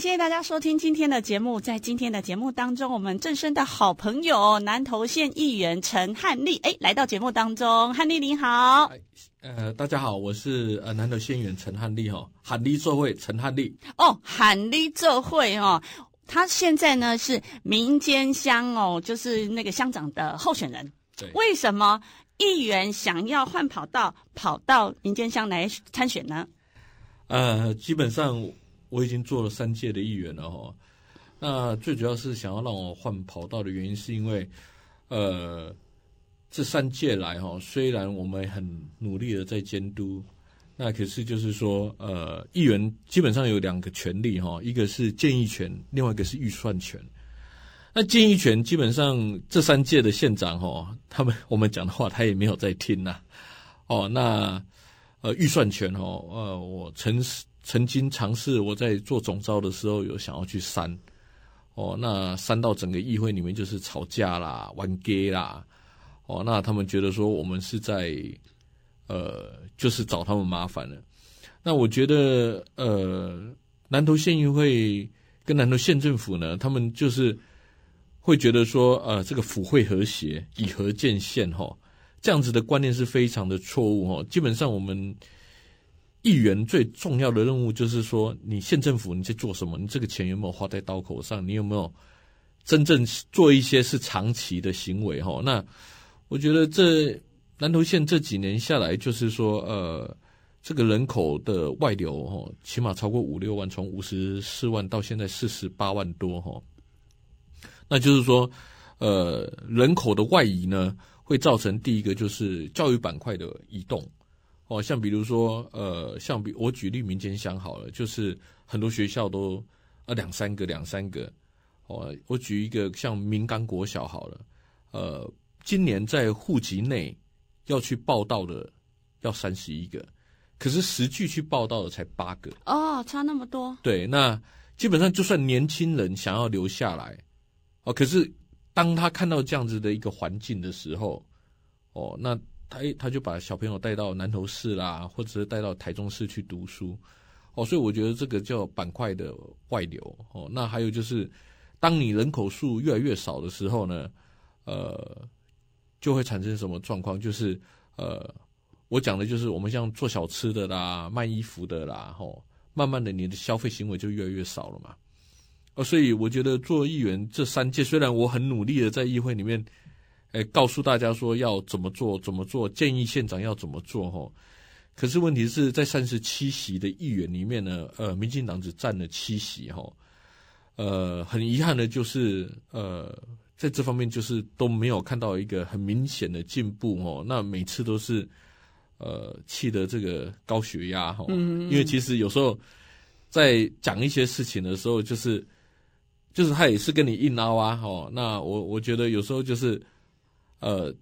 感谢大家收听今天的节目。在今天的节目当中，我们正身的好朋友南投县议员陈汉丽，哎，来到节目当中。汉丽您好，呃，大家好，我是呃南投县议员陈汉丽哈，喊丽做会陈汉丽哦，喊丽做会哦，他现在呢是民间乡哦，就是那个乡长的候选人。对，为什么议员想要换跑道，跑到民间乡来参选呢？呃，基本上。我已经做了三届的议员了哈，那最主要是想要让我换跑道的原因，是因为，呃，这三届来哈，虽然我们很努力的在监督，那可是就是说，呃，议员基本上有两个权利哈，一个是建议权，另外一个是预算权。那建议权基本上这三届的县长哈，他们 我们讲的话，他也没有在听呐。哦，那呃，预算权哦，呃，我诚实。曾经尝试我在做总招的时候有想要去删，哦，那删到整个议会里面就是吵架啦、玩 gay 啦，哦，那他们觉得说我们是在，呃，就是找他们麻烦了。那我觉得，呃，南投县议会跟南投县政府呢，他们就是会觉得说，呃，这个府会和谐，以和见县，哈，这样子的观念是非常的错误，哈，基本上我们。议员最重要的任务就是说，你县政府你在做什么？你这个钱有没有花在刀口上？你有没有真正做一些是长期的行为？哈，那我觉得这南投县这几年下来，就是说，呃，这个人口的外流，哈，起码超过五六万，从五十四万到现在四十八万多，哈，那就是说，呃，人口的外移呢，会造成第一个就是教育板块的移动。哦，像比如说，呃，像比我举例民间乡好了，就是很多学校都呃两三个两三个。哦，我举一个像明冈国小好了，呃，今年在户籍内要去报道的要三十一个，可是实际去报道的才八个。哦，差那么多。对，那基本上就算年轻人想要留下来，哦，可是当他看到这样子的一个环境的时候，哦，那。他他就把小朋友带到南投市啦，或者是带到台中市去读书，哦，所以我觉得这个叫板块的外流哦。那还有就是，当你人口数越来越少的时候呢，呃，就会产生什么状况？就是呃，我讲的就是我们像做小吃的啦、卖衣服的啦，吼，慢慢的你的消费行为就越来越少了嘛。哦，所以我觉得做议员这三届，虽然我很努力的在议会里面。哎，告诉大家说要怎么做，怎么做，建议县长要怎么做哈。可是问题是在三十七席的议员里面呢，呃，民进党只占了七席哈。呃，很遗憾的就是，呃，在这方面就是都没有看到一个很明显的进步哦。那每次都是，呃，气得这个高血压哈。嗯，嗯。因为其实有时候在讲一些事情的时候，就是就是他也是跟你硬凹啊哈。那我我觉得有时候就是。呃，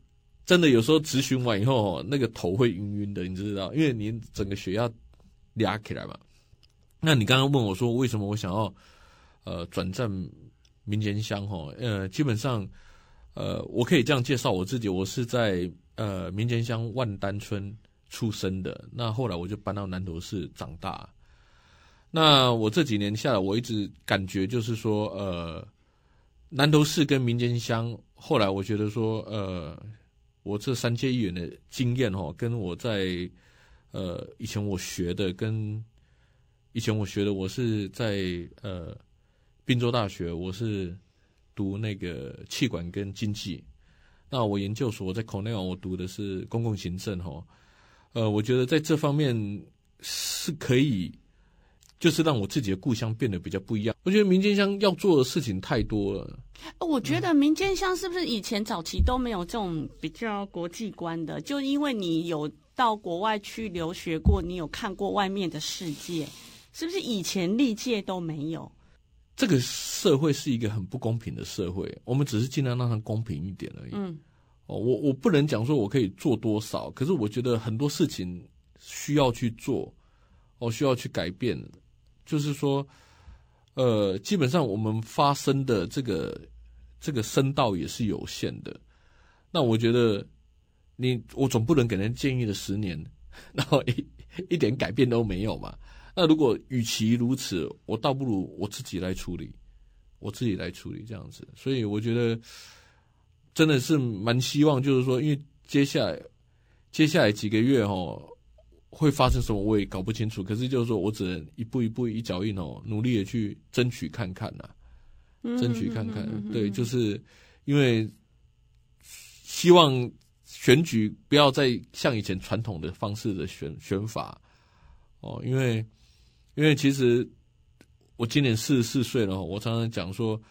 真的有时候咨询完以后，那个头会晕晕的，你知道，因为你整个血压压起来嘛。那你刚刚问我说，为什么我想要呃转战民间乡？哈，呃，基本上，呃，我可以这样介绍我自己，我是在呃民间乡万丹村出生的。那后来我就搬到南投市长大。那我这几年下来，我一直感觉就是说，呃。南投市跟民间乡，后来我觉得说，呃，我这三届议员的经验哈，跟我在呃以前我学的，跟以前我学的，我是在呃滨州大学，我是读那个气管跟经济。那我研究所我在 Cornell，我读的是公共行政哈。呃，我觉得在这方面是可以。就是让我自己的故乡变得比较不一样。我觉得民间乡要做的事情太多了。我觉得民间乡是不是以前早期都没有这种比较国际观的？就因为你有到国外去留学过，你有看过外面的世界，是不是以前历届都没有？这个社会是一个很不公平的社会，我们只是尽量让它公平一点而已。嗯，哦，我我不能讲说我可以做多少，可是我觉得很多事情需要去做。哦，需要去改变，就是说，呃，基本上我们发声的这个这个声道也是有限的。那我觉得你，你我总不能给人建议了十年，然后一一点改变都没有嘛。那如果与其如此，我倒不如我自己来处理，我自己来处理这样子。所以我觉得真的是蛮希望，就是说，因为接下来接下来几个月哦，会发生什么我也搞不清楚。可是就是说我只能一步一步一脚印哦，努力的去争取看看呐、啊，争取看看。对，就是因为希望选举不要再像以前传统的方式的选选法哦，因为。因为其实我今年四十四岁了，我常常讲说，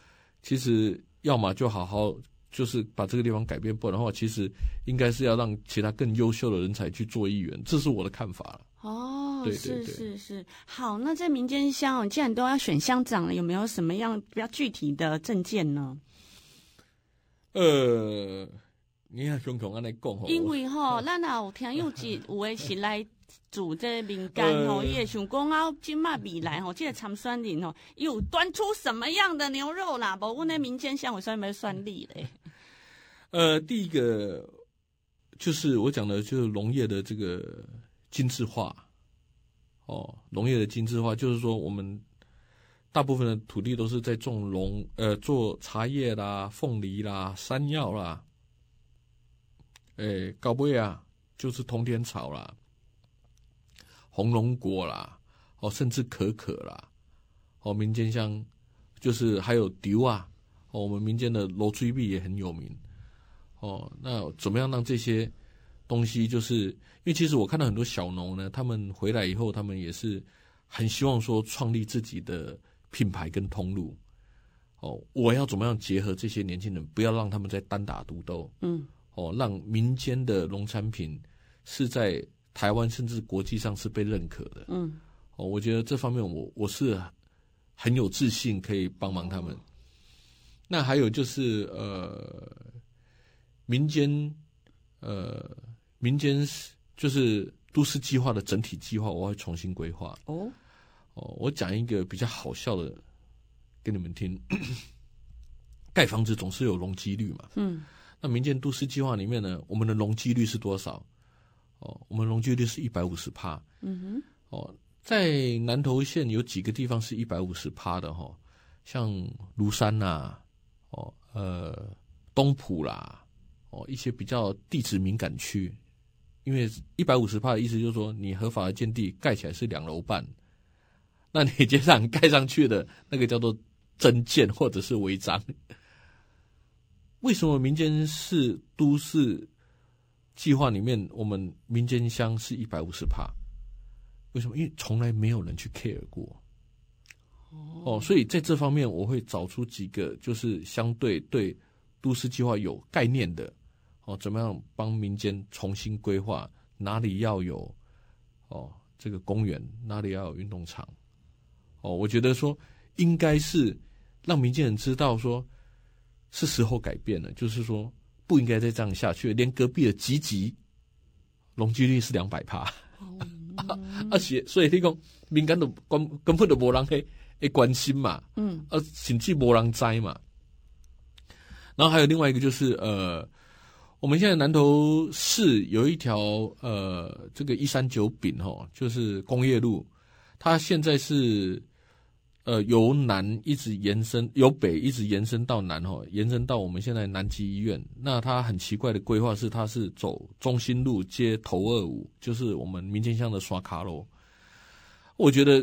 其实要么就好好就是把这个地方改变，不然的话，其实应该是要让其他更优秀的人才去做议员，这是我的看法。哦，对对对，是是是，好，那在民间乡，既然都要选乡长了，有没有什么样比较具体的证件呢？呃，你看熊熊安尼讲，因为哈，咱也有听有几有的是来。主这民间吼，伊会想讲啊，今麦未来吼，这个参选人吼，又端出什么样的牛肉啦？无阮的民间乡，我算没算利嘞？呃，第一个就是我讲的，就是农业的这个精致化。哦，农业的精致化，就是说我们大部分的土地都是在种农，呃，做茶叶啦、凤梨啦、山药啦，诶，搞不啊，就是通天草啦。红龙果啦，哦，甚至可可啦，哦，民间香就是还有丢啊，哦，我们民间的罗追碧也很有名，哦，那怎么样让这些东西，就是因为其实我看到很多小农呢，他们回来以后，他们也是很希望说创立自己的品牌跟通路，哦，我要怎么样结合这些年轻人，不要让他们再单打独斗，嗯，哦，让民间的农产品是在。台湾甚至国际上是被认可的，嗯，哦，我觉得这方面我我是很有自信可以帮忙他们。那还有就是呃，民间呃，民间就是都市计划的整体计划，我会重新规划。哦哦，我讲一个比较好笑的给你们听，盖房子总是有容积率嘛，嗯，那民间都市计划里面呢，我们的容积率是多少？哦，我们容积率是一百五十趴。嗯哼。哦，在南投县有几个地方是一百五十趴的哈，像庐山呐、啊，哦，呃，东埔啦，哦，一些比较地质敏感区，因为一百五十帕的意思就是说，你合法的建地盖起来是两楼半，那你街上盖上去的那个叫做增建或者是违章。为什么民间是都市？计划里面，我们民间乡是一百五十帕，为什么？因为从来没有人去 care 过，哦，所以在这方面我会找出几个，就是相对对都市计划有概念的，哦，怎么样帮民间重新规划，哪里要有哦这个公园，哪里要有运动场，哦，我觉得说应该是让民间人知道说，是时候改变了，就是说。不应该再这样下去，连隔壁的集集容积率是两百趴，而且 所以你讲民间都根根本都没人去诶关心嘛，嗯，啊，甚至没人知嘛。然后还有另外一个就是呃，我们现在南投市有一条呃这个一三九丙哈，就是工业路，它现在是。呃，由南一直延伸，由北一直延伸到南哈，延伸到我们现在南极医院。那它很奇怪的规划是，它是走中心路接头二五，就是我们民间乡的刷卡路。我觉得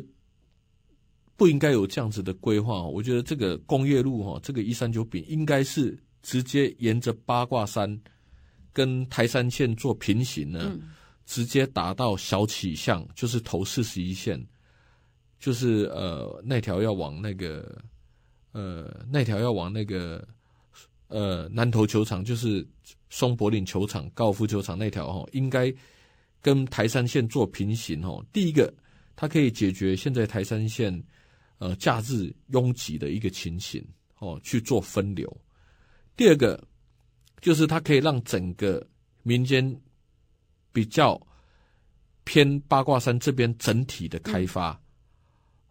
不应该有这样子的规划。我觉得这个工业路哈，这个一三九丙应该是直接沿着八卦山跟台山线做平行呢，嗯、直接打到小起巷，就是头四十一线。就是呃，那条要往那个呃，那条要往那个呃南投球场，就是松柏岭球场、高尔夫球场那条哦，应该跟台山线做平行哦。第一个，它可以解决现在台山线呃假日拥挤的一个情形哦，去做分流。第二个，就是它可以让整个民间比较偏八卦山这边整体的开发。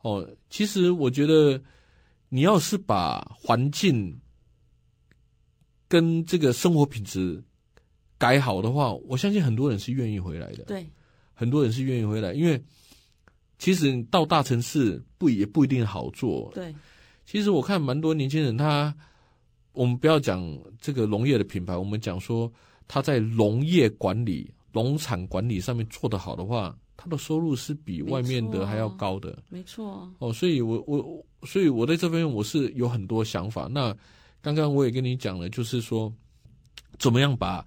嗯、哦，其实我觉得，你要是把环境跟这个生活品质改好的话，我相信很多人是愿意回来的。对，很多人是愿意回来，因为其实你到大城市不也不一定好做。对，其实我看蛮多年轻人他。我们不要讲这个农业的品牌，我们讲说他在农业管理、农产管理上面做得好的话，他的收入是比外面的还要高的。没错。哦，所以我我所以我在这边我是有很多想法。那刚刚我也跟你讲了，就是说怎么样把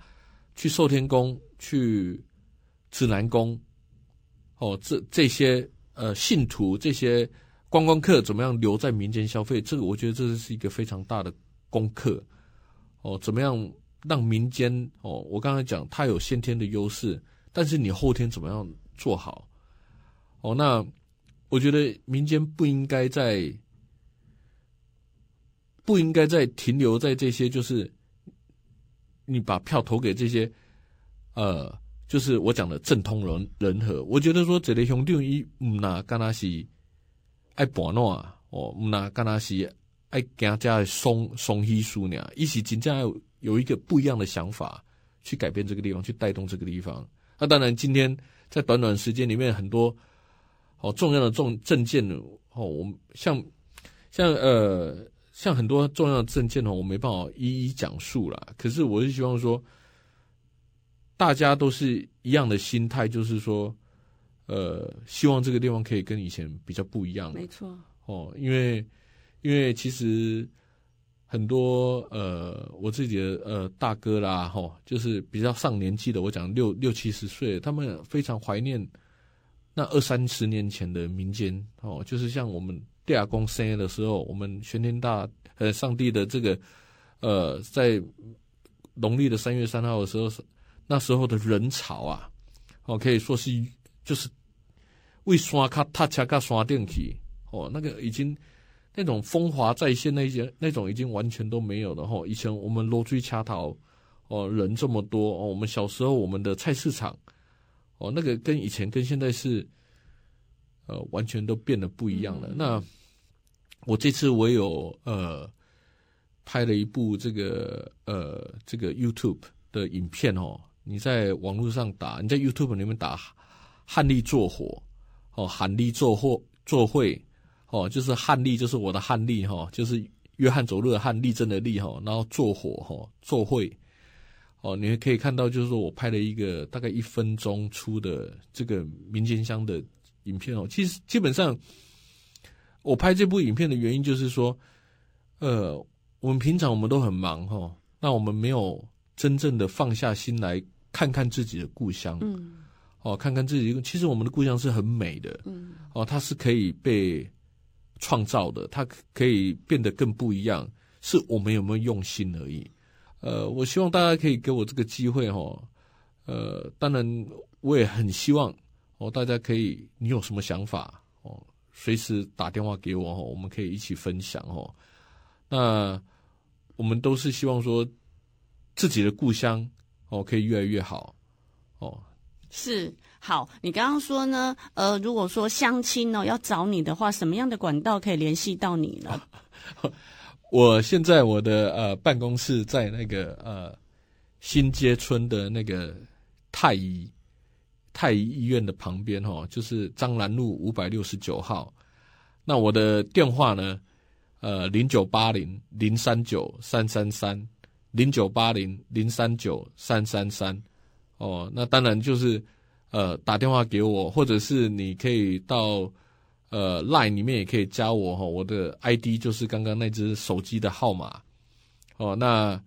去寿天宫、去指南宫，哦，这这些呃信徒、这些观光客怎么样留在民间消费？这个我觉得这是一个非常大的。功课哦，怎么样让民间哦？我刚才讲，它有先天的优势，但是你后天怎么样做好哦？那我觉得民间不应该在不应该再停留在这些，就是你把票投给这些呃，就是我讲的政通人人和。我觉得说这类兄弟一唔拿干那是爱博诺啊，哦唔拿干那是。爱给大家松松稀疏呢，一起真正有有一个不一样的想法，去改变这个地方，去带动这个地方。那当然，今天在短短时间里面，很多好重要的重证件哦，我们像像呃像很多重要的证件哦，我没办法一一讲述了。可是我是希望说，大家都是一样的心态，就是说，呃，希望这个地方可以跟以前比较不一样。没错哦，因为。因为其实很多呃，我自己的呃大哥啦，吼，就是比较上年纪的，我讲六六七十岁，他们非常怀念那二三十年前的民间哦，就是像我们地亚公生的时候，我们玄天大呃上帝的这个呃，在农历的三月三号的时候，那时候的人潮啊，哦，可以说是就是为山卡踏车到山顶去哦，那个已经。那种风华再现，那些那种已经完全都没有了哈。以前我们罗追恰桃哦，人这么多哦，我们小时候我们的菜市场哦，那个跟以前跟现在是呃完全都变得不一样了。嗯、那我这次我有呃拍了一部这个呃这个 YouTube 的影片哦，你在网络上打，你在 YouTube 里面打汉力做火哦，汉力做火做会。哦，就是汉力，就是我的汉力哈，就是约翰走路的汉，力争的力哈，然后坐火哈，坐会哦，你可以看到，就是说我拍了一个大概一分钟出的这个民间乡的影片哦。其实基本上，我拍这部影片的原因就是说，呃，我们平常我们都很忙哈，那我们没有真正的放下心来看看自己的故乡，嗯，哦，看看自己，其实我们的故乡是很美的，嗯，哦，它是可以被。创造的，它可以变得更不一样，是我们有没有用心而已。呃，我希望大家可以给我这个机会哈。呃，当然我也很希望哦，大家可以，你有什么想法哦，随时打电话给我哈，我们可以一起分享哦。那我们都是希望说自己的故乡哦可以越来越好哦。是。好，你刚刚说呢？呃，如果说相亲哦要找你的话，什么样的管道可以联系到你呢？我现在我的呃办公室在那个呃新街村的那个太医太医医院的旁边哦，就是张南路五百六十九号。那我的电话呢？呃，零九八零零三九三三三零九八零零三九三三三。哦，那当然就是。呃，打电话给我，或者是你可以到呃 Line 里面也可以加我哈，我的 ID 就是刚刚那只手机的号码哦。那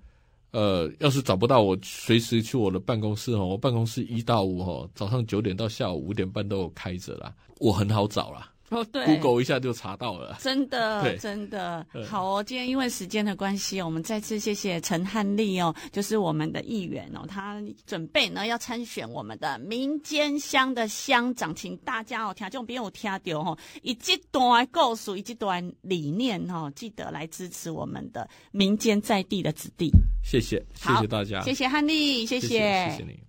呃，要是找不到我，随时去我的办公室哦，我办公室一到五哦，早上九点到下午五点半都有开着啦，我很好找啦。哦，对，Google 一下就查到了，真的，真的好哦。今天因为时间的关系，我们再次谢谢陈汉丽哦，就是我们的议员哦，他准备呢要参选我们的民间乡的乡长，请大家哦，听众朋友听到哦，以这段故事，以这段理念哦，记得来支持我们的民间在地的子弟。谢谢，谢谢大家，谢谢汉力，谢谢，谢谢，谢谢你。